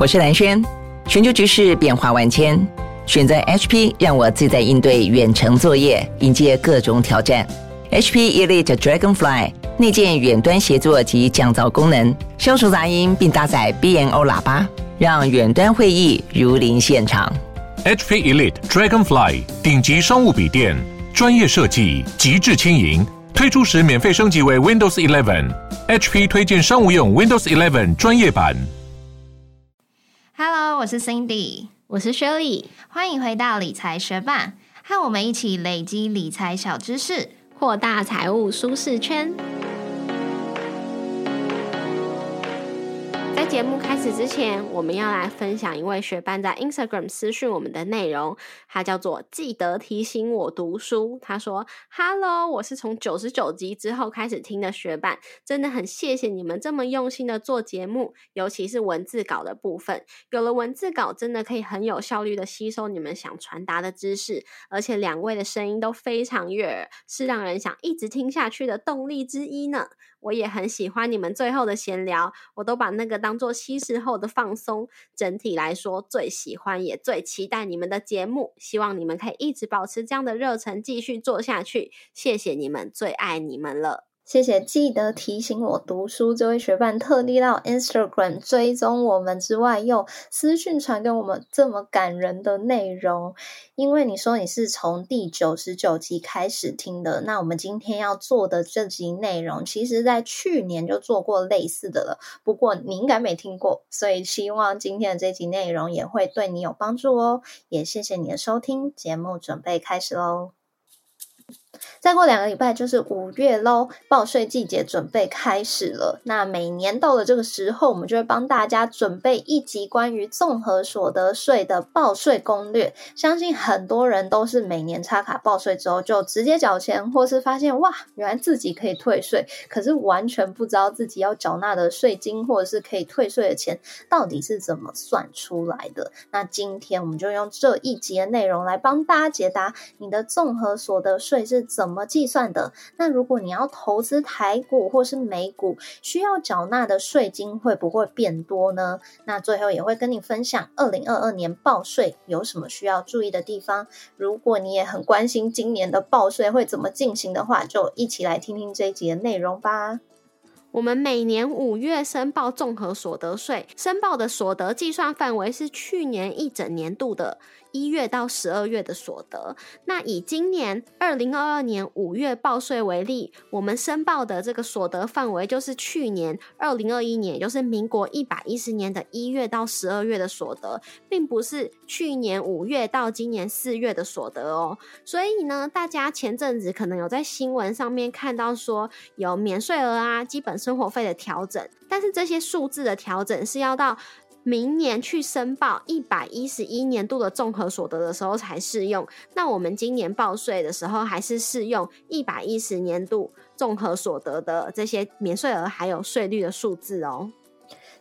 我是蓝轩。全球局势变化万千，选择 HP 让我自在应对远程作业，迎接各种挑战。HP Elite Dragonfly 内建远端协作及降噪功能，消除杂音，并搭载 BNO 喇叭，让远端会议如临现场。HP Elite Dragonfly 顶级商务笔电，专业设计，极致轻盈。推出时免费升级为 Windows 11。HP 推荐商务用 Windows 11专业版。Hello，我是 Cindy，我是 Shirley，欢迎回到理财学霸，和我们一起累积理财小知识，扩大财务舒适圈。节目开始之前，我们要来分享一位学伴在 Instagram 私讯我们的内容，他叫做记得提醒我读书。他说：“Hello，我是从九十九集之后开始听的学伴，真的很谢谢你们这么用心的做节目，尤其是文字稿的部分。有了文字稿，真的可以很有效率的吸收你们想传达的知识，而且两位的声音都非常悦耳，是让人想一直听下去的动力之一呢。”我也很喜欢你们最后的闲聊，我都把那个当做稀释后的放松。整体来说，最喜欢也最期待你们的节目，希望你们可以一直保持这样的热忱，继续做下去。谢谢你们，最爱你们了。谢谢，记得提醒我读书。这位学伴特地到 Instagram 追踪我们之外，又私讯传给我们这么感人的内容。因为你说你是从第九十九集开始听的，那我们今天要做的这集内容，其实在去年就做过类似的了。不过你应该没听过，所以希望今天的这集内容也会对你有帮助哦。也谢谢你的收听，节目准备开始喽。再过两个礼拜就是五月喽，报税季节准备开始了。那每年到了这个时候，我们就会帮大家准备一集关于综合所得税的报税攻略。相信很多人都是每年插卡报税之后就直接缴钱，或是发现哇，原来自己可以退税，可是完全不知道自己要缴纳的税金或者是可以退税的钱到底是怎么算出来的。那今天我们就用这一集的内容来帮大家解答你的综合所得税是。怎怎么计算的？那如果你要投资台股或是美股，需要缴纳的税金会不会变多呢？那最后也会跟你分享二零二二年报税有什么需要注意的地方。如果你也很关心今年的报税会怎么进行的话，就一起来听听这一集的内容吧。我们每年五月申报综合所得税，申报的所得计算范围是去年一整年度的。一月到十二月的所得，那以今年二零二二年五月报税为例，我们申报的这个所得范围就是去年二零二一年，也就是民国一百一十年的一月到十二月的所得，并不是去年五月到今年四月的所得哦。所以呢，大家前阵子可能有在新闻上面看到说有免税额啊、基本生活费的调整，但是这些数字的调整是要到。明年去申报一百一十一年度的综合所得的时候才适用，那我们今年报税的时候还是适用一百一十年度综合所得的这些免税额还有税率的数字哦。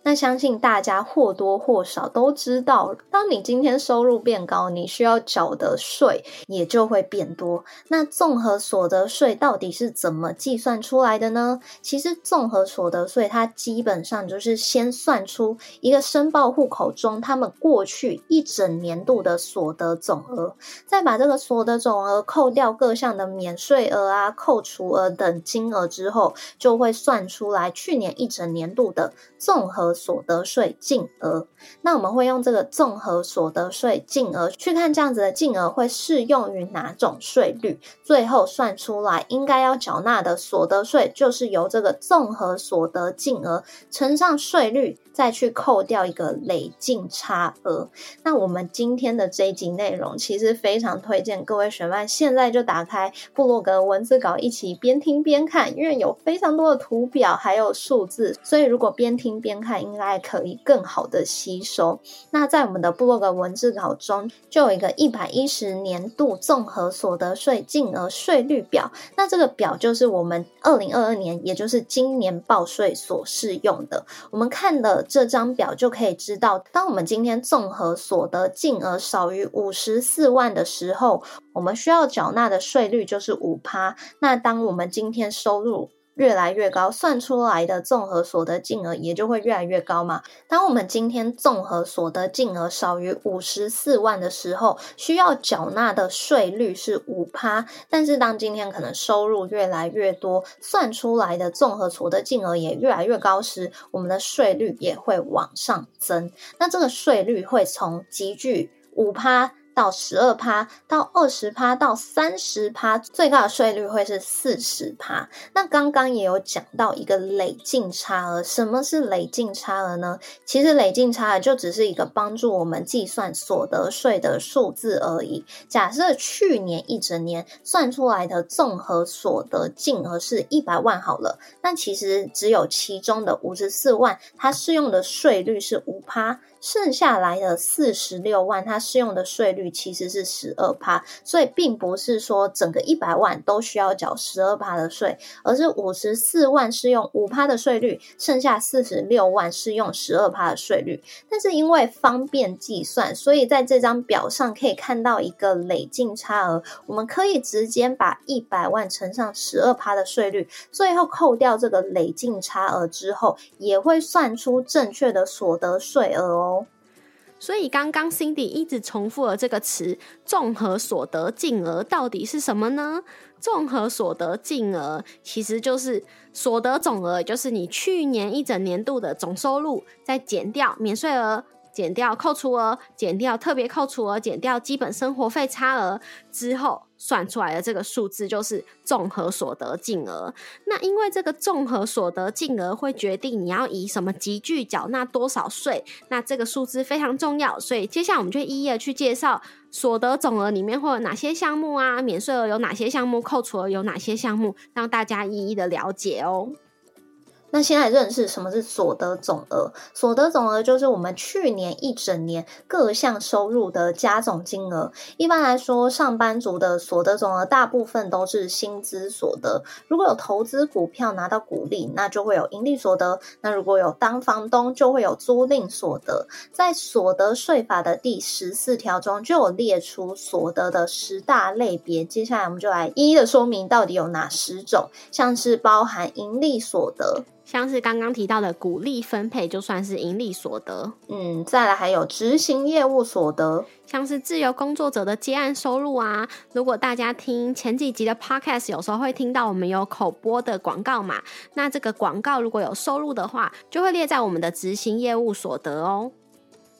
那相信大家或多或少都知道，当你今天收入变高，你需要缴的税也就会变多。那综合所得税到底是怎么计算出来的呢？其实综合所得税它基本上就是先算出一个申报户口中他们过去一整年度的所得总额，再把这个所得总额扣掉各项的免税额啊、扣除额等金额之后，就会算出来去年一整年度的综合。所得税净额，那我们会用这个综合所得税净额去看这样子的净额会适用于哪种税率，最后算出来应该要缴纳的所得税，就是由这个综合所得净额乘上税率。再去扣掉一个累进差额。那我们今天的这一集内容，其实非常推荐各位学伴现在就打开部落格文字稿，一起边听边看，因为有非常多的图表还有数字，所以如果边听边看，应该可以更好的吸收。那在我们的部落格文字稿中，就有一个一百一十年度综合所得税净额税率表。那这个表就是我们二零二二年，也就是今年报税所适用的。我们看的。这张表就可以知道，当我们今天综合所得净额少于五十四万的时候，我们需要缴纳的税率就是五趴。那当我们今天收入越来越高，算出来的综合所得净额也就会越来越高嘛。当我们今天综合所得净额少于五十四万的时候，需要缴纳的税率是五趴。但是当今天可能收入越来越多，算出来的综合所得净额也越来越高时，我们的税率也会往上增。那这个税率会从集聚五趴。到十二趴，到二十趴，到三十趴，最高的税率会是四十趴。那刚刚也有讲到一个累进差额，什么是累进差额呢？其实累进差额就只是一个帮助我们计算所得税的数字而已。假设去年一整年算出来的综合所得净额是一百万好了，那其实只有其中的五十四万，它适用的税率是五趴。剩下来的四十六万，它适用的税率其实是十二趴，所以并不是说整个一百万都需要缴十二趴的税，而是五十四万是用五趴的税率，剩下四十六万是用十二趴的税率。但是因为方便计算，所以在这张表上可以看到一个累进差额，我们可以直接把一百万乘上十二趴的税率，最后扣掉这个累进差额之后，也会算出正确的所得税额哦。所以刚刚 Cindy 一直重复了这个词“综合所得净额”到底是什么呢？综合所得净额其实就是所得总额，就是你去年一整年度的总收入，再减掉免税额。减掉扣除额，减掉特别扣除额，减掉基本生活费差额之后，算出来的这个数字就是综合所得净额。那因为这个综合所得净额会决定你要以什么集聚缴纳多少税，那这个数字非常重要。所以接下来我们就一一的去介绍所得总额里面会有哪些项目啊，免税额有哪些项目，扣除额有哪些项目，让大家一一的了解哦。那现在认识什么是所得总额？所得总额就是我们去年一整年各项收入的加总金额。一般来说，上班族的所得总额大部分都是薪资所得。如果有投资股票拿到股利，那就会有盈利所得。那如果有当房东，就会有租赁所得。在所得税法的第十四条中，就有列出所得的十大类别。接下来我们就来一一的说明到底有哪十种，像是包含盈利所得。像是刚刚提到的股利分配，就算是盈利所得。嗯，再来还有执行业务所得，像是自由工作者的接案收入啊。如果大家听前几集的 podcast，有时候会听到我们有口播的广告嘛，那这个广告如果有收入的话，就会列在我们的执行业务所得哦。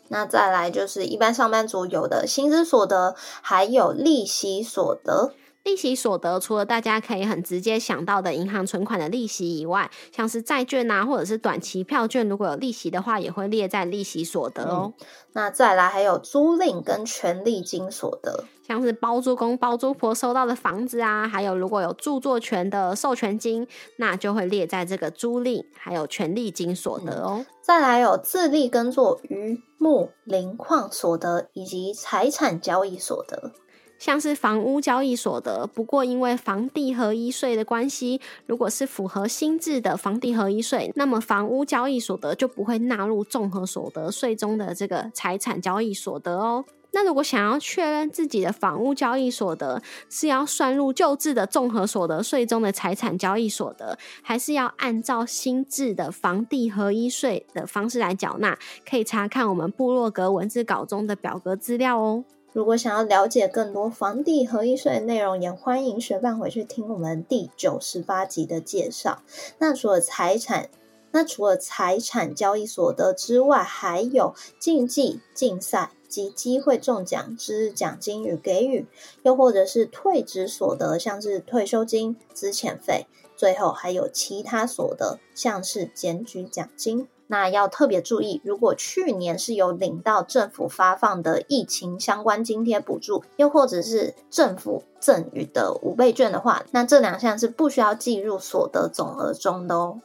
那再来就是一般上班族有的薪资所得，还有利息所得。利息所得，除了大家可以很直接想到的银行存款的利息以外，像是债券啊，或者是短期票券，如果有利息的话，也会列在利息所得哦。那再来还有租赁跟权利金所得，像是包租公包租婆收到的房子啊，还有如果有著作权的授权金，那就会列在这个租赁还有权利金所得哦。再来有自力耕作渔牧林矿所得以及财产交易所得。像是房屋交易所得，不过因为房地合一税的关系，如果是符合新制的房地合一税，那么房屋交易所得就不会纳入综合所得税中的这个财产交易所得哦。那如果想要确认自己的房屋交易所得是要算入旧制的综合所得税中的财产交易所得，还是要按照新制的房地合一税的方式来缴纳，可以查看我们部落格文字稿中的表格资料哦。如果想要了解更多房地合一税的内容，也欢迎学伴回去听我们第九十八集的介绍。那除了财产，那除了财产交易所得之外，还有竞技竞赛及机会中奖之奖金与给予，又或者是退职所得，像是退休金、资遣费，最后还有其他所得，像是检举奖金。那要特别注意，如果去年是有领到政府发放的疫情相关津贴补助，又或者是政府赠予的五倍券的话，那这两项是不需要计入所得总额中的哦。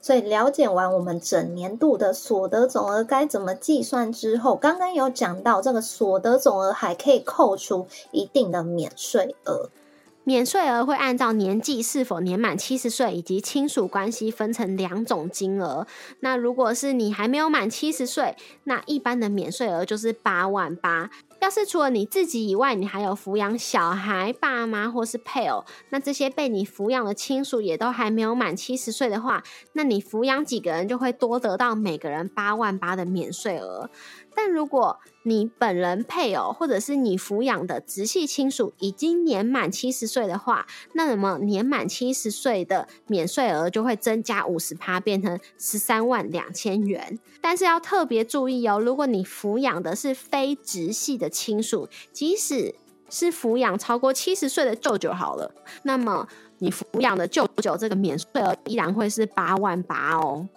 所以了解完我们整年度的所得总额该怎么计算之后，刚刚有讲到这个所得总额还可以扣除一定的免税额。免税额会按照年纪是否年满七十岁以及亲属关系分成两种金额。那如果是你还没有满七十岁，那一般的免税额就是八万八。要是除了你自己以外，你还有抚养小孩、爸妈或是配偶，那这些被你抚养的亲属也都还没有满七十岁的话，那你抚养几个人就会多得到每个人八万八的免税额。但如果你本人、配偶或者是你抚养的直系亲属已经年满七十岁的话，那么年满七十岁的免税额就会增加五十趴，变成十三万两千元。但是要特别注意哦，如果你抚养的是非直系的亲属，即使是抚养超过七十岁的舅舅好了，那么你抚养的舅舅这个免税额依然会是八万八哦。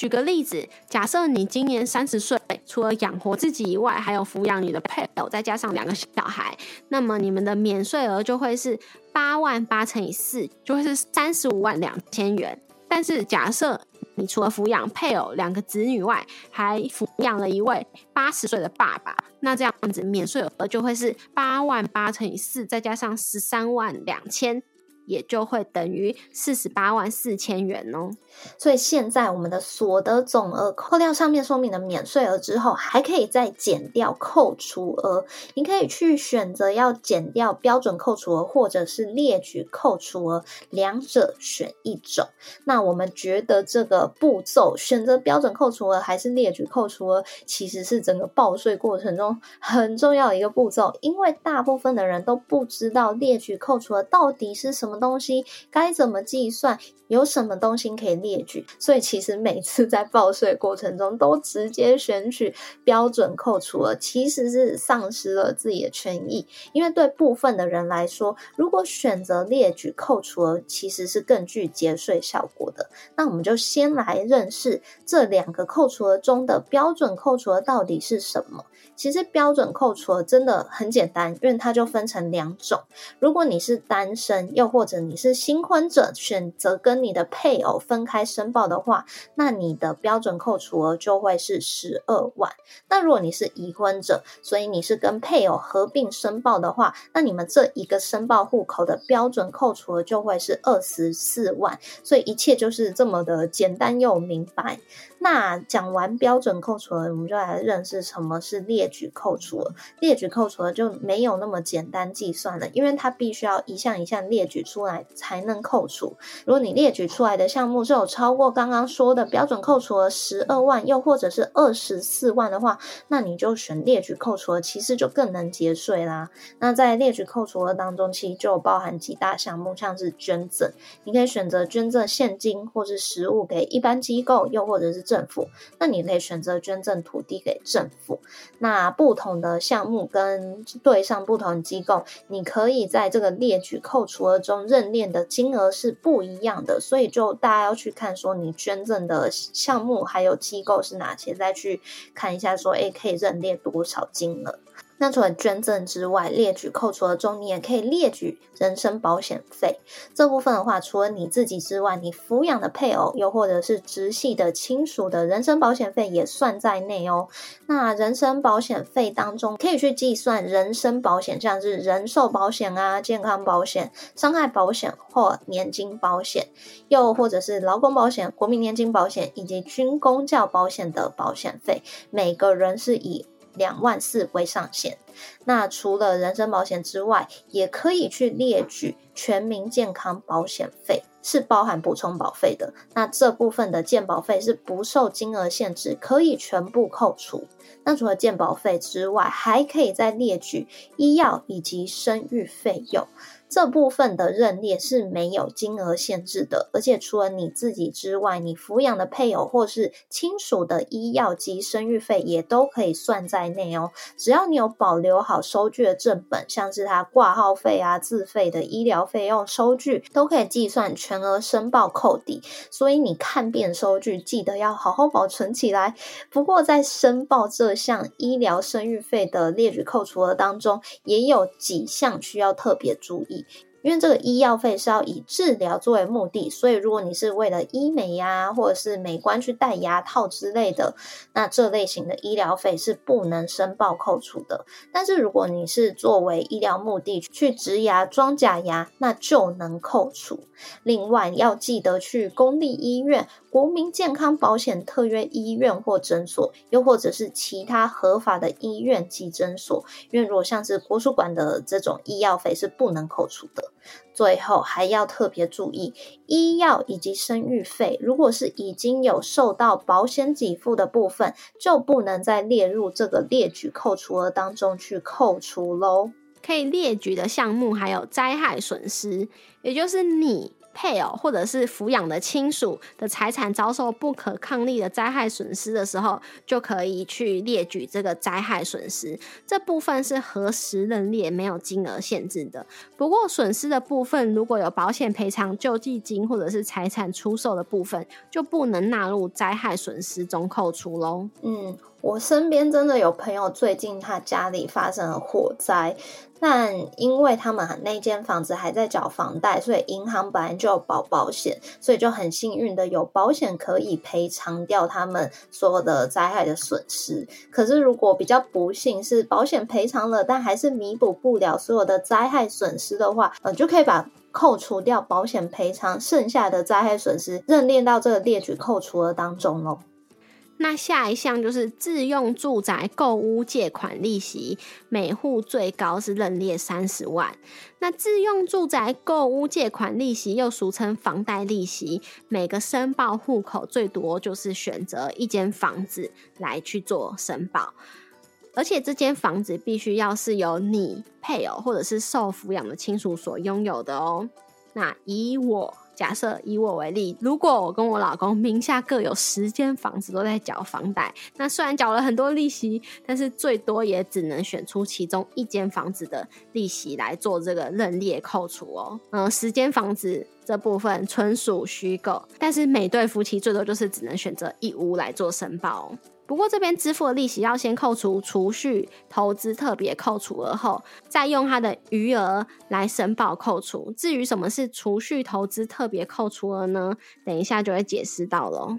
举个例子，假设你今年三十岁，除了养活自己以外，还有抚养你的配偶，再加上两个小孩，那么你们的免税额就会是八万八乘以四，就会是三十五万两千元。但是假设你除了抚养配偶、两个子女外，还抚养了一位八十岁的爸爸，那这样子免税额就会是八万八乘以四，再加上十三万两千。也就会等于四十八万四千元哦。所以现在我们的所得总额扣掉上面说明的免税额之后，还可以再减掉扣除额。你可以去选择要减掉标准扣除额，或者是列举扣除额，两者选一种。那我们觉得这个步骤选择标准扣除额还是列举扣除额，其实是整个报税过程中很重要的一个步骤，因为大部分的人都不知道列举扣除额到底是什么。东西该怎么计算？有什么东西可以列举？所以其实每次在报税过程中都直接选取标准扣除额，其实是丧失了自己的权益。因为对部分的人来说，如果选择列举扣除额，其实是更具节税效果的。那我们就先来认识这两个扣除额中的标准扣除额到底是什么。其实标准扣除额真的很简单，因为它就分成两种。如果你是单身，又或者你是新婚者，选择跟你的配偶分开申报的话，那你的标准扣除额就会是十二万。那如果你是已婚者，所以你是跟配偶合并申报的话，那你们这一个申报户口的标准扣除额就会是二十四万。所以一切就是这么的简单又明白。那讲完标准扣除额，我们就来认识什么是列举扣除额。列举扣除额就没有那么简单计算了，因为它必须要一项一项列举出来才能扣除。如果你列举出来的项目是有超过刚刚说的标准扣除额十二万，又或者是二十四万的话，那你就选列举扣除额，其实就更能节税啦。那在列举扣除额当中，其实就包含几大项目，像是捐赠，你可以选择捐赠现金或是实物给一般机构，又或者是。政府，那你可以选择捐赠土地给政府。那不同的项目跟对上不同机构，你可以在这个列举扣除额中认列的金额是不一样的，所以就大家要去看说你捐赠的项目还有机构是哪些，再去看一下说，哎，可以认列多少金额。那除了捐赠之外，列举扣除额中，你也可以列举人身保险费这部分的话，除了你自己之外，你抚养的配偶又或者是直系的亲属的人身保险费也算在内哦。那人身保险费当中，可以去计算人身保险，像是人寿保险啊、健康保险、伤害保险或年金保险，又或者是劳工保险、国民年金保险以及军工教保险的保险费，每个人是以。两万四为上限。那除了人身保险之外，也可以去列举全民健康保险费，是包含补充保费的。那这部分的健保费是不受金额限制，可以全部扣除。那除了健保费之外，还可以再列举医药以及生育费用。这部分的认列是没有金额限制的，而且除了你自己之外，你抚养的配偶或是亲属的医药及生育费也都可以算在内哦。只要你有保留好收据的正本，像是他挂号费啊、自费的医疗费用收据，都可以计算全额申报扣抵。所以你看遍收据，记得要好好保存起来。不过在申报这项医疗生育费的列举扣除额当中，也有几项需要特别注意。嗯。因为这个医药费是要以治疗作为目的，所以如果你是为了医美呀，或者是美观去戴牙套之类的，那这类型的医疗费是不能申报扣除的。但是如果你是作为医疗目的去植牙、装假牙，那就能扣除。另外要记得去公立医院、国民健康保险特约医院或诊所，又或者是其他合法的医院及诊所，因为如果像是国术馆的这种医药费是不能扣除的。最后还要特别注意，医药以及生育费，如果是已经有受到保险给付的部分，就不能再列入这个列举扣除额当中去扣除喽。可以列举的项目还有灾害损失，也就是你。配偶或者是抚养的亲属的财产遭受不可抗力的灾害损失的时候，就可以去列举这个灾害损失。这部分是核实认列，没有金额限制的。不过损失的部分，如果有保险赔偿、救济金或者是财产出售的部分，就不能纳入灾害损失中扣除喽。嗯。我身边真的有朋友，最近他家里发生了火灾，但因为他们那间房子还在缴房贷，所以银行本来就有保保险，所以就很幸运的有保险可以赔偿掉他们所有的灾害的损失。可是如果比较不幸是保险赔偿了，但还是弥补不了所有的灾害损失的话，呃，就可以把扣除掉保险赔偿剩下的灾害损失认列到这个列举扣除额当中喽。那下一项就是自用住宅购屋借款利息，每户最高是认列三十万。那自用住宅购屋借款利息又俗称房贷利息，每个申报户口最多就是选择一间房子来去做申报，而且这间房子必须要是由你配偶或者是受抚养的亲属所拥有的哦。那以我。假设以我为例，如果我跟我老公名下各有十间房子都在缴房贷，那虽然缴了很多利息，但是最多也只能选出其中一间房子的利息来做这个认列扣除哦。嗯，十间房子这部分纯属虚构，但是每对夫妻最多就是只能选择一屋来做申报。不过这边支付的利息要先扣除储蓄投资特别扣除额后，再用它的余额来申报扣除。至于什么是储蓄投资特别扣除额呢？等一下就会解释到了。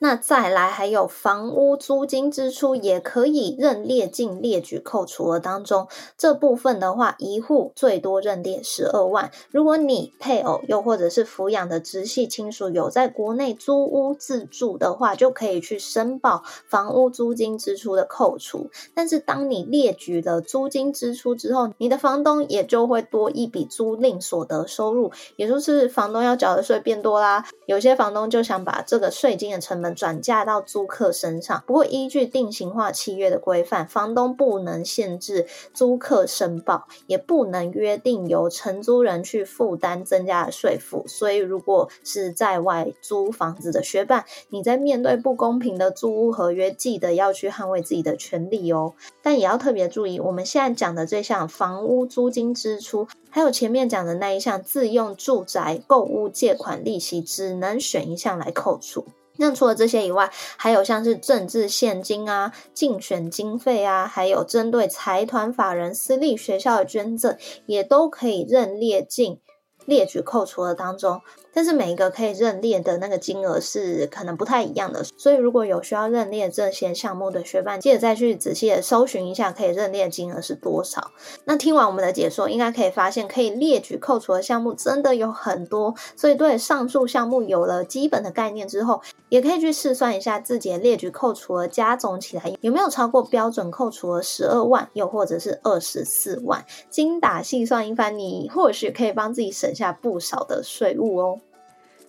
那再来还有房屋租金支出也可以认列进列举扣除额当中，这部分的话，一户最多认列十二万。如果你配偶又或者是抚养的直系亲属有在国内租屋自住的话，就可以去申报房屋租金支出的扣除。但是当你列举了租金支出之后，你的房东也就会多一笔租赁所得收入，也就是房东要缴的税变多啦。有些房东就想把这个税金的成本。转嫁到租客身上，不过依据定型化契约的规范，房东不能限制租客申报，也不能约定由承租人去负担增加的税负。所以，如果是在外租房子的学伴，你在面对不公平的租屋合约，记得要去捍卫自己的权利哦。但也要特别注意，我们现在讲的这项房屋租金支出，还有前面讲的那一项自用住宅购屋借款利息，只能选一项来扣除。那除了这些以外，还有像是政治现金啊、竞选经费啊，还有针对财团法人、私立学校的捐赠，也都可以认列进列举扣除额当中。但是每一个可以认列的那个金额是可能不太一样的，所以如果有需要认列这些项目的学伴，记得再去仔细的搜寻一下，可以认列金额是多少。那听完我们的解说，应该可以发现可以列举扣除的项目真的有很多，所以对上述项目有了基本的概念之后，也可以去试算一下自己的列举扣除额加总起来有没有超过标准扣除额十二万，又或者是二十四万，精打细算一番，你或许可以帮自己省下不少的税务哦。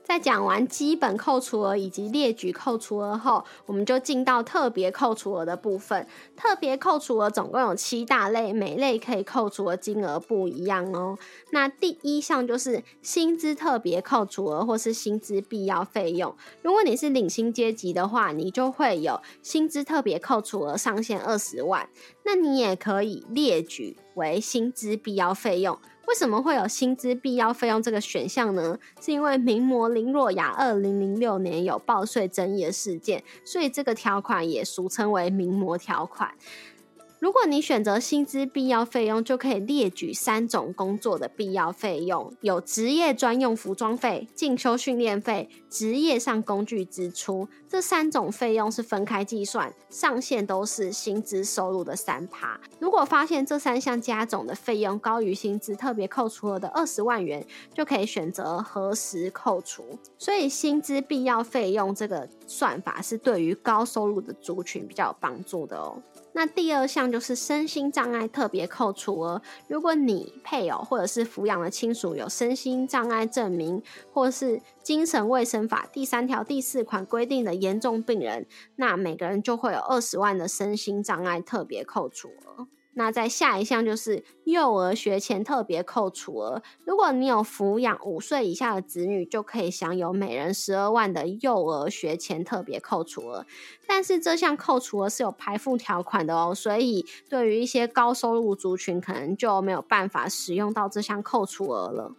在讲完基本扣除额以及列举扣除额后，我们就进到特别扣除额的部分。特别扣除额总共有七大类，每类可以扣除的金额不一样哦。那第一项就是薪资特别扣除额，或是薪资必要费用。如果你是领薪阶级的话，你就会有薪资特别扣除额上限二十万，那你也可以列举为薪资必要费用。为什么会有薪资必要费用这个选项呢？是因为名模林若雅二零零六年有报税争议的事件，所以这个条款也俗称为名模条款。如果你选择薪资必要费用，就可以列举三种工作的必要费用：有职业专用服装费、进修训练费、职业上工具支出。这三种费用是分开计算，上限都是薪资收入的三趴。如果发现这三项加总的费用高于薪资特别扣除额的二十万元，就可以选择核实扣除。所以，薪资必要费用这个算法是对于高收入的族群比较有帮助的哦。那第二项就是身心障碍特别扣除额。如果你配偶或者是抚养的亲属有身心障碍证明，或是精神卫生法第三条第四款规定的严重病人，那每个人就会有二十万的身心障碍特别扣除额。那在下一项就是幼儿学前特别扣除额。如果你有抚养五岁以下的子女，就可以享有每人十二万的幼儿学前特别扣除额。但是这项扣除额是有排付条款的哦，所以对于一些高收入族群，可能就没有办法使用到这项扣除额了。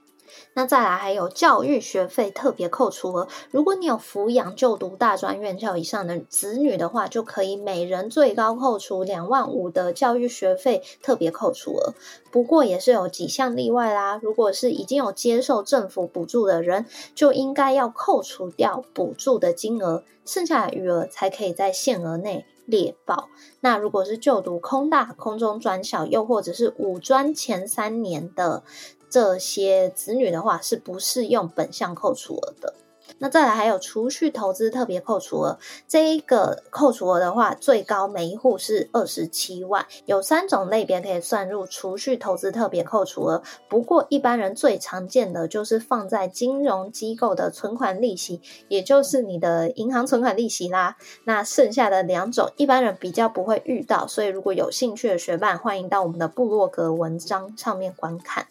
那再来还有教育学费特别扣除额，如果你有抚养就读大专院校以上的子女的话，就可以每人最高扣除两万五的教育学费特别扣除额。不过也是有几项例外啦，如果是已经有接受政府补助的人，就应该要扣除掉补助的金额，剩下的余额才可以在限额内列报。那如果是就读空大、空中专校，又或者是五专前三年的。这些子女的话是不适用本项扣除额的。那再来还有储蓄投资特别扣除额，这一个扣除额的话，最高每一户是二十七万，有三种类别可以算入储蓄投资特别扣除额。不过一般人最常见的就是放在金融机构的存款利息，也就是你的银行存款利息啦。那剩下的两种，一般人比较不会遇到，所以如果有兴趣的学伴，欢迎到我们的部落格文章上面观看。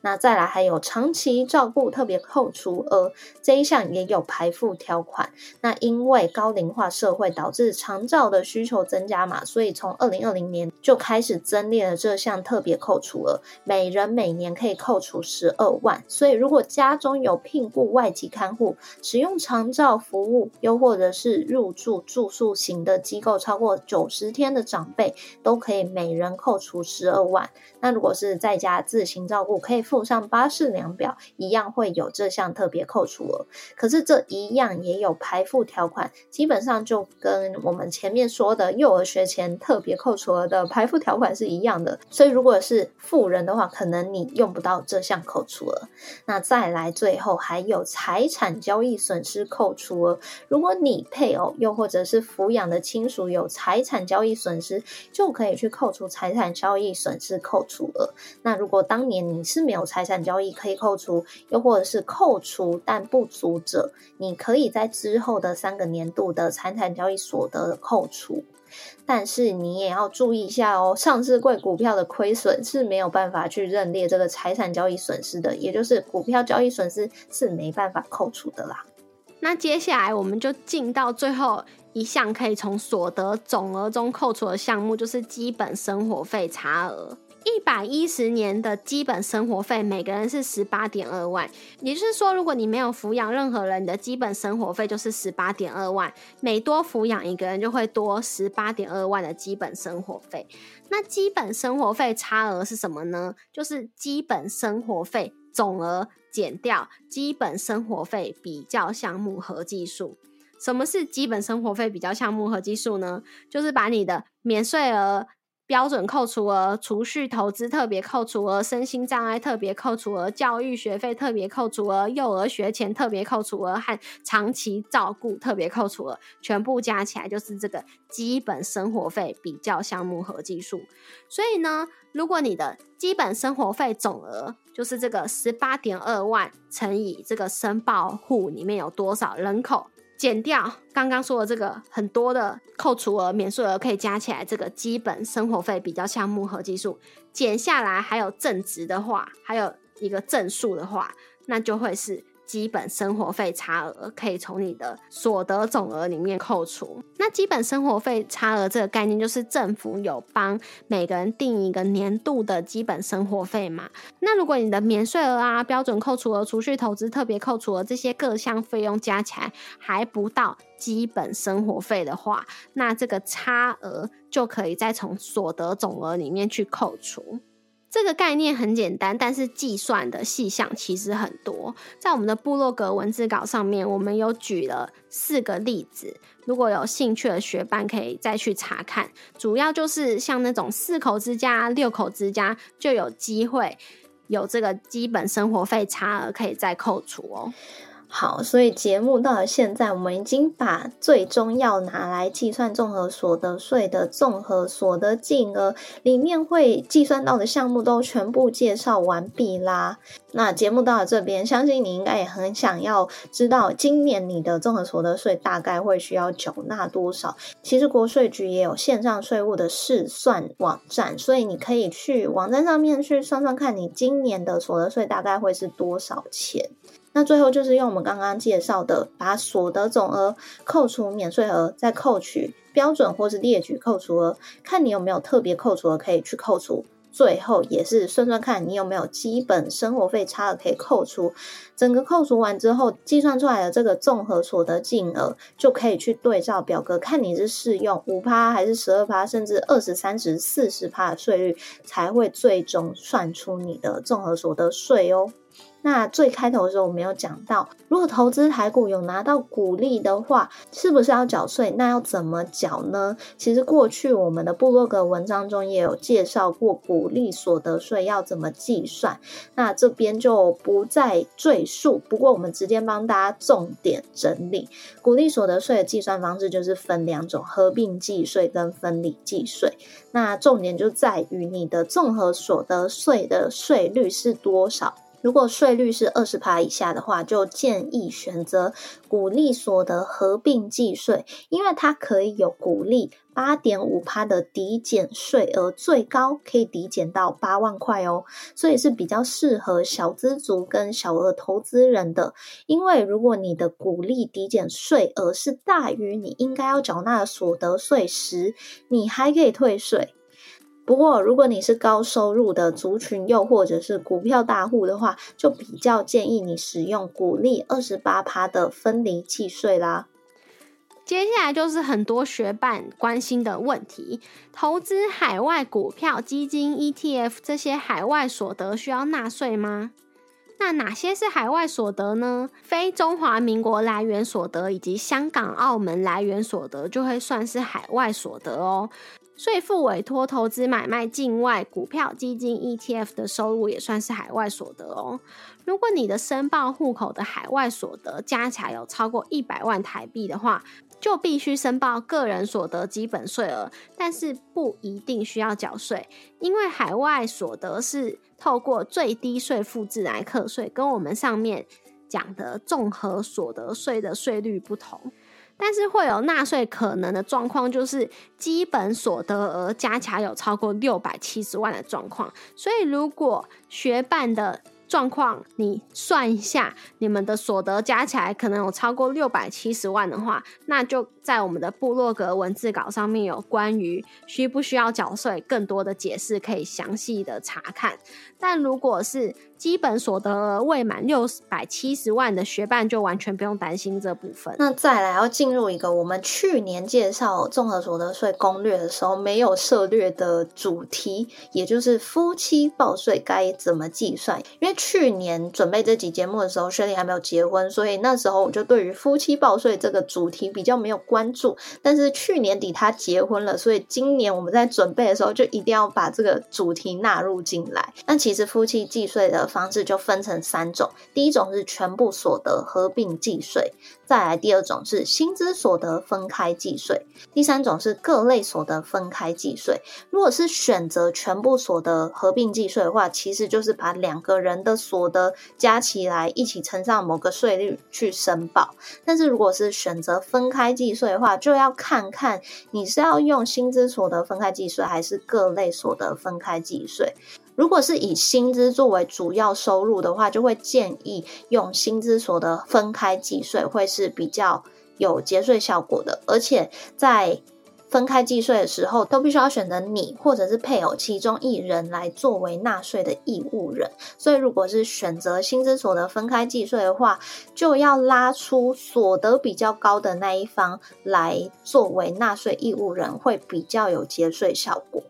那再来还有长期照顾特别扣除额这一项也有排付条款。那因为高龄化社会导致长照的需求增加嘛，所以从二零二零年就开始增列了这项特别扣除额，每人每年可以扣除十二万。所以如果家中有聘雇外籍看护，使用长照服务，又或者是入住住宿型的机构超过九十天的长辈，都可以每人扣除十二万。那如果是在家自行照顾，可以。附上巴士量表，一样会有这项特别扣除额。可是这一样也有排付条款，基本上就跟我们前面说的幼儿学前特别扣除额的排付条款是一样的。所以如果是富人的话，可能你用不到这项扣除额。那再来最后还有财产交易损失扣除额，如果你配偶又或者是抚养的亲属有财产交易损失，就可以去扣除财产交易损失扣除额。那如果当年你是没有有财产交易可以扣除，又或者是扣除但不足者，你可以在之后的三个年度的财产交易所得的扣除，但是你也要注意一下哦，上市贵股票的亏损是没有办法去认列这个财产交易损失的，也就是股票交易损失是没办法扣除的啦。那接下来我们就进到最后一项可以从所得总额中扣除的项目，就是基本生活费差额。一百一十年的基本生活费，每个人是十八点二万。也就是说，如果你没有抚养任何人，你的基本生活费就是十八点二万。每多抚养一个人，就会多十八点二万的基本生活费。那基本生活费差额是什么呢？就是基本生活费总额减掉基本生活费比较项目合计数。什么是基本生活费比较项目合计数呢？就是把你的免税额。标准扣除额、储蓄投资特别扣除额、身心障碍特别扣除额、教育学费特别扣除额、幼儿学前特别扣除额和长期照顾特别扣除额，全部加起来就是这个基本生活费比较项目合计数。所以呢，如果你的基本生活费总额就是这个十八点二万乘以这个申报户里面有多少人口。减掉刚刚说的这个很多的扣除额、免税额，可以加起来这个基本生活费比较项目合计数，减下来还有正值的话，还有一个正数的话，那就会是基本生活费差额可以从你的所得总额里面扣除。那基本生活费差额这个概念，就是政府有帮每个人定一个年度的基本生活费嘛。那如果你的免税额啊、标准扣除额、储蓄投资特别扣除额这些各项费用加起来还不到基本生活费的话，那这个差额就可以再从所得总额里面去扣除。这个概念很简单，但是计算的细项其实很多。在我们的部落格文字稿上面，我们有举了四个例子，如果有兴趣的学伴可以再去查看。主要就是像那种四口之家、六口之家，就有机会有这个基本生活费差额可以再扣除哦。好，所以节目到了现在，我们已经把最终要拿来计算综合所得税的综合所得金额里面会计算到的项目都全部介绍完毕啦。那节目到了这边，相信你应该也很想要知道今年你的综合所得税大概会需要缴纳多少。其实国税局也有线上税务的试算网站，所以你可以去网站上面去算算看你今年的所得税大概会是多少钱。那最后就是用我们刚刚介绍的，把所得总额扣除免税额，再扣取标准或是列举扣除额，看你有没有特别扣除额可以去扣除。最后也是算算看你有没有基本生活费差额可以扣除。整个扣除完之后，计算出来的这个综合所得净额，就可以去对照表格，看你是适用五趴还是十二趴，甚至二十三十四十趴的税率，才会最终算出你的综合所得税哦。那最开头的时候，我们有讲到，如果投资台股有拿到股利的话，是不是要缴税？那要怎么缴呢？其实过去我们的部落格文章中也有介绍过股利所得税要怎么计算，那这边就不再赘述。不过我们直接帮大家重点整理，股利所得税的计算方式就是分两种：合并计税跟分离计税。那重点就在于你的综合所得税的税率是多少。如果税率是二十趴以下的话，就建议选择股利所得合并计税，因为它可以有股利八点五趴的抵减税额，最高可以抵减到八万块哦，所以是比较适合小资族跟小额投资人的。因为如果你的股利抵减税额是大于你应该要缴纳的所得税时，你还可以退税。不过，如果你是高收入的族群，又或者是股票大户的话，就比较建议你使用股利二十八趴的分离计税啦。接下来就是很多学伴关心的问题：投资海外股票、基金、ETF 这些海外所得需要纳税吗？那哪些是海外所得呢？非中华民国来源所得以及香港、澳门来源所得就会算是海外所得哦。税负委托投资买卖境外股票、基金、ETF 的收入也算是海外所得哦。如果你的申报户口的海外所得加起来有超过一百万台币的话，就必须申报个人所得基本税额，但是不一定需要缴税，因为海外所得是透过最低税负制来课税，跟我们上面讲的综合所得税的税率不同。但是会有纳税可能的状况，就是基本所得额加起来有超过六百七十万的状况。所以，如果学办的状况，你算一下，你们的所得加起来可能有超过六百七十万的话，那就在我们的部落格文字稿上面有关于需不需要缴税更多的解释，可以详细的查看。但如果是基本所得额未满六百七十万的学伴，就完全不用担心这部分。那再来要进入一个我们去年介绍综合所得税攻略的时候没有涉略的主题，也就是夫妻报税该怎么计算。因为去年准备这集节目的时候，薛丽还没有结婚，所以那时候我就对于夫妻报税这个主题比较没有关关注。但是去年底他结婚了，所以今年我们在准备的时候就一定要把这个主题纳入进来。那其实夫妻计税的方式就分成三种，第一种是全部所得合并计税，再来第二种是薪资所得分开计税，第三种是各类所得分开计税。如果是选择全部所得合并计税的话，其实就是把两个人的所得加起来一起乘上某个税率去申报。但是如果是选择分开计税的话，就要看看你是要用薪资所得分开计税，还是各类所得分开计税。如果是以薪资作为主要收入的话，就会建议用薪资所得分开计税，会是比较有节税效果的。而且在分开计税的时候，都必须要选择你或者是配偶其中一人来作为纳税的义务人。所以，如果是选择薪资所得分开计税的话，就要拉出所得比较高的那一方来作为纳税义务人，会比较有节税效果。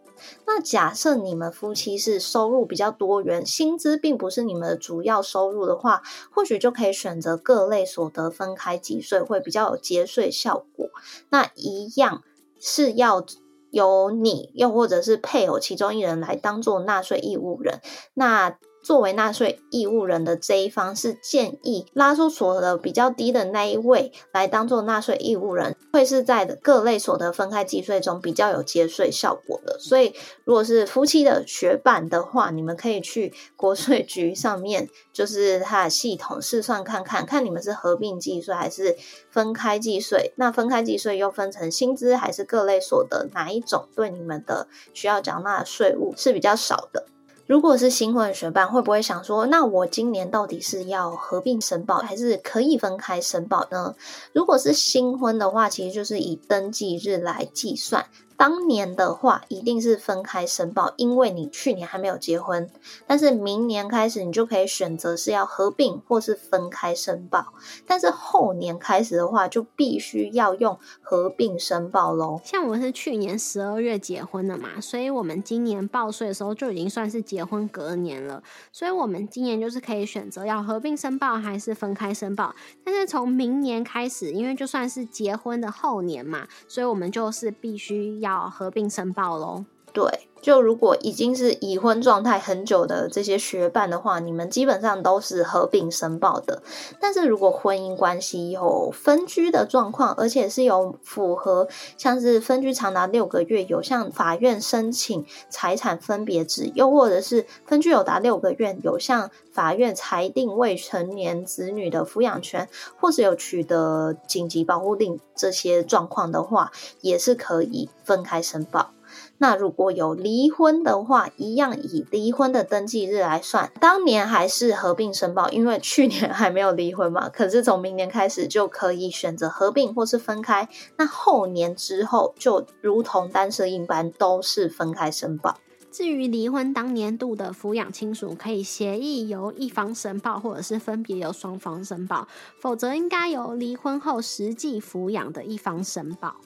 那假设你们夫妻是收入比较多元，薪资并不是你们的主要收入的话，或许就可以选择各类所得分开计税，会比较有节税效果。那一样。是要由你又或者是配偶其中一人来当做纳税义务人，那。作为纳税义务人的这一方是建议拉出所得比较低的那一位来当做纳税义务人，会是在各类所得分开计税中比较有节税效果的。所以，如果是夫妻的学版的话，你们可以去国税局上面，就是它的系统试算看看，看你们是合并计税还是分开计税。那分开计税又分成薪资还是各类所得，哪一种对你们的需要缴纳的税务是比较少的？如果是新婚学伴，会不会想说，那我今年到底是要合并申报，还是可以分开申报呢？如果是新婚的话，其实就是以登记日来计算。当年的话，一定是分开申报，因为你去年还没有结婚。但是明年开始，你就可以选择是要合并或是分开申报。但是后年开始的话，就必须要用合并申报喽。像我是去年十二月结婚的嘛，所以我们今年报税的时候就已经算是结婚隔年了。所以我们今年就是可以选择要合并申报还是分开申报。但是从明年开始，因为就算是结婚的后年嘛，所以我们就是必须要。要合并申报喽。对，就如果已经是已婚状态很久的这些学伴的话，你们基本上都是合并申报的。但是如果婚姻关系有分居的状况，而且是有符合像是分居长达六个月，有向法院申请财产分别制，又或者是分居有达六个月，有向法院裁定未成年子女的抚养权，或者有取得紧急保护令这些状况的话，也是可以分开申报。那如果有离婚的话，一样以离婚的登记日来算。当年还是合并申报，因为去年还没有离婚嘛。可是从明年开始就可以选择合并或是分开。那后年之后，就如同单身一般，都是分开申报。至于离婚当年度的抚养亲属，可以协议由一方申报，或者是分别由双方申报，否则应该由离婚后实际抚养的一方申报。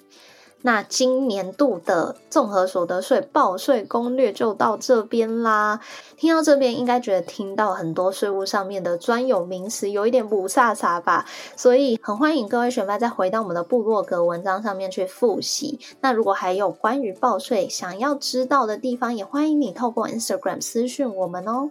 那今年度的综合所得税报税攻略就到这边啦。听到这边，应该觉得听到很多税务上面的专有名词，有一点不飒飒吧？所以很欢迎各位学霸再回到我们的部落格文章上面去复习。那如果还有关于报税想要知道的地方，也欢迎你透过 Instagram 私讯我们哦。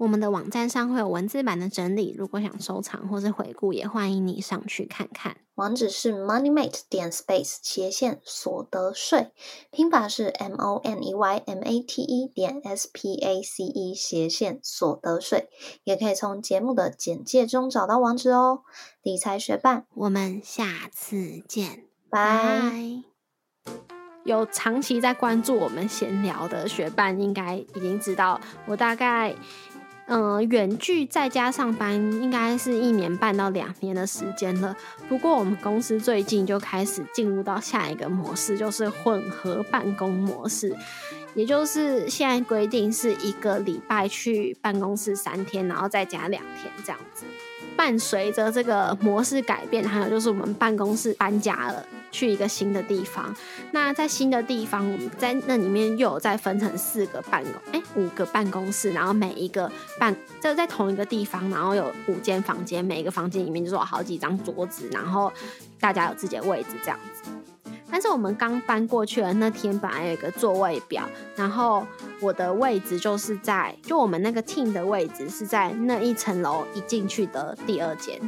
我们的网站上会有文字版的整理，如果想收藏或是回顾，也欢迎你上去看看。网址是 moneymate 点 space 斜线所得税，拼法是 m o n e y m a t e 点 s p a c e 斜线所得税，也可以从节目的简介中找到网址哦。理财学伴，我们下次见，拜。有长期在关注我们闲聊的学伴，应该已经知道我大概。嗯，远距在家上班应该是一年半到两年的时间了。不过我们公司最近就开始进入到下一个模式，就是混合办公模式，也就是现在规定是一个礼拜去办公室三天，然后再加两天这样子。伴随着这个模式改变，还有就是我们办公室搬家了。去一个新的地方，那在新的地方，我们在那里面又有再分成四个办公，哎，五个办公室，然后每一个办就在同一个地方，然后有五间房间，每一个房间里面就是有好几张桌子，然后大家有自己的位置这样子。但是我们刚搬过去的那天，本来有一个座位表，然后我的位置就是在，就我们那个 team 的位置是在那一层楼一进去的第二间。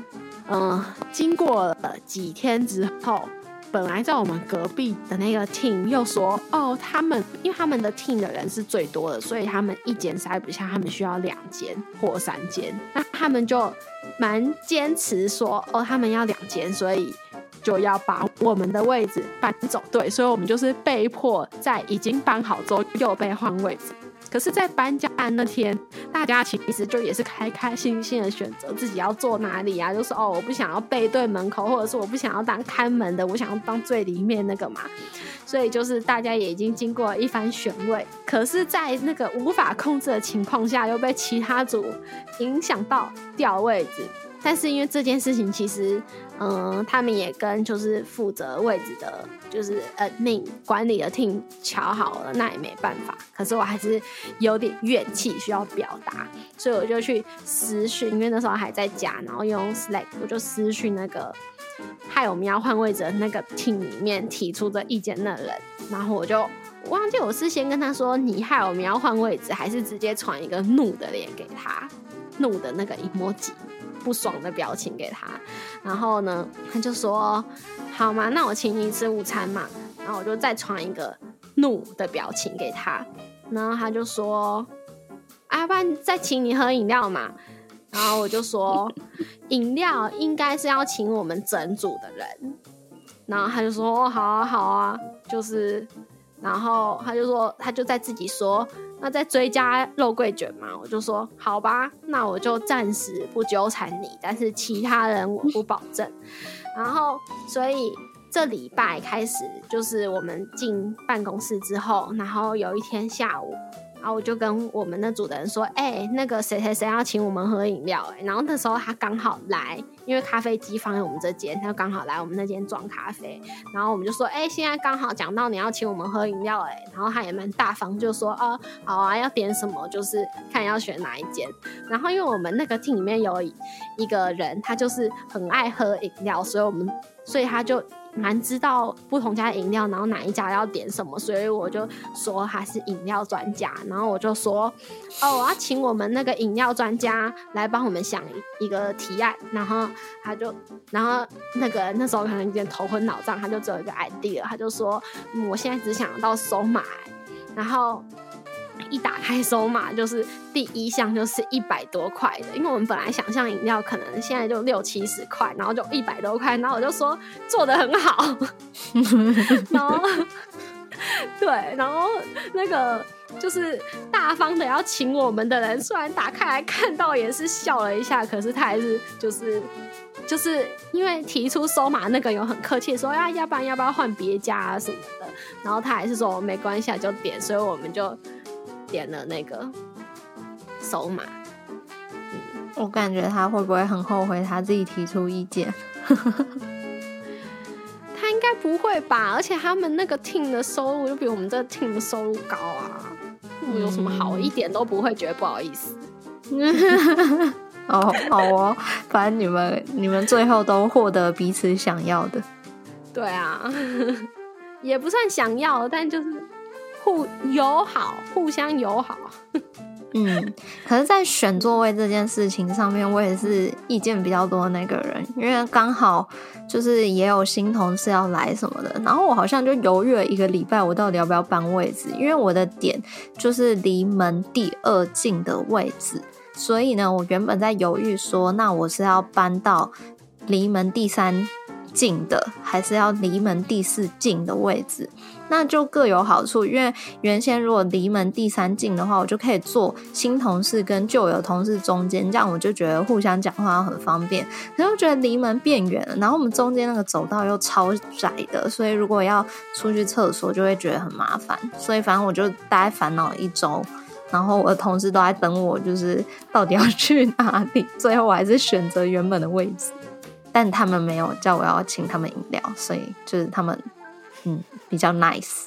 嗯，经过了几天之后，本来在我们隔壁的那个 team 又说，哦，他们因为他们的 team 的人是最多的，所以他们一间塞不下，他们需要两间或三间。那他们就蛮坚持说，哦，他们要两间，所以。就要把我们的位置搬走，对，所以我们就是被迫在已经搬好之后又被换位置。可是，在搬家那天，大家其实就也是开开心心的选择自己要坐哪里啊，就是哦，我不想要背对门口，或者是我不想要当看门的，我想要当最里面那个嘛。所以就是大家也已经经过一番选位，可是，在那个无法控制的情况下，又被其他组影响到调位置。但是因为这件事情，其实，嗯，他们也跟就是负责位置的，就是呃那管理的 team 瞧好了，那也没办法。可是我还是有点怨气需要表达，所以我就去私讯，因为那时候还在家，然后用 Slack，我就私讯那个害我们要换位置的那个 team 里面提出的意见的人，然后我就忘记我是先跟他说你害我们要换位置，还是直接传一个怒的脸给他，怒的那个 emoji。不爽的表情给他，然后呢，他就说：“好嘛，那我请你吃午餐嘛。”然后我就再传一个怒的表情给他，然后他就说：“阿班再请你喝饮料嘛。”然后我就说：“饮料应该是要请我们整组的人。”然后他就说：“好啊，好啊。”就是，然后他就说，他就在自己说。那再追加肉桂卷嘛？我就说好吧，那我就暂时不纠缠你，但是其他人我不保证。然后，所以这礼拜开始就是我们进办公室之后，然后有一天下午。然后我就跟我们那组的人说：“哎，那个谁谁谁要请我们喝饮料。”哎，然后那时候他刚好来，因为咖啡机放在我们这间，他刚好来我们那间装咖啡。然后我们就说：“哎，现在刚好讲到你要请我们喝饮料。”哎，然后他也蛮大方，就说：“哦，好啊，要点什么？就是看要选哪一间。”然后因为我们那个厅里面有一个人，他就是很爱喝饮料，所以我们所以他就。蛮知道不同家饮料，然后哪一家要点什么，所以我就说他是饮料专家，然后我就说，哦，我要请我们那个饮料专家来帮我们想一个提案，然后他就，然后那个那时候可能有点头昏脑胀，他就只有一个 idea，他就说，我现在只想到收买，然后。一打开收码，就是第一项就是一百多块的，因为我们本来想象饮料可能现在就六七十块，然后就一百多块，然后我就说做的很好，然后对，然后那个就是大方的要请我们的人，虽然打开来看到也是笑了一下，可是他还是就是就是因为提出收码那个有很客气说呀，要不然要不要换别家啊什么的，然后他还是说没关系就点，所以我们就。点了那个手码，我感觉他会不会很后悔他自己提出意见？他应该不会吧？而且他们那个 team 的收入就比我们这 team 的收入高啊！有什么好一点都不会觉得不好意思。哦，好哦，反正你们你们最后都获得彼此想要的。对啊，也不算想要，但就是。互友好，互相友好。嗯，可是，在选座位这件事情上面，我也是意见比较多的那个人，因为刚好就是也有新同事要来什么的，然后我好像就犹豫了一个礼拜，我到底要不要搬位置？因为我的点就是离门第二近的位置，所以呢，我原本在犹豫说，那我是要搬到离门第三近的，还是要离门第四近的位置？那就各有好处，因为原先如果离门第三近的话，我就可以坐新同事跟旧有同事中间，这样我就觉得互相讲话很方便。可是我觉得离门变远了，然后我们中间那个走道又超窄的，所以如果要出去厕所就会觉得很麻烦。所以反正我就大概烦恼了一周，然后我的同事都在等我，就是到底要去哪里。最后我还是选择原本的位置，但他们没有叫我要请他们饮料，所以就是他们。嗯，比较 nice。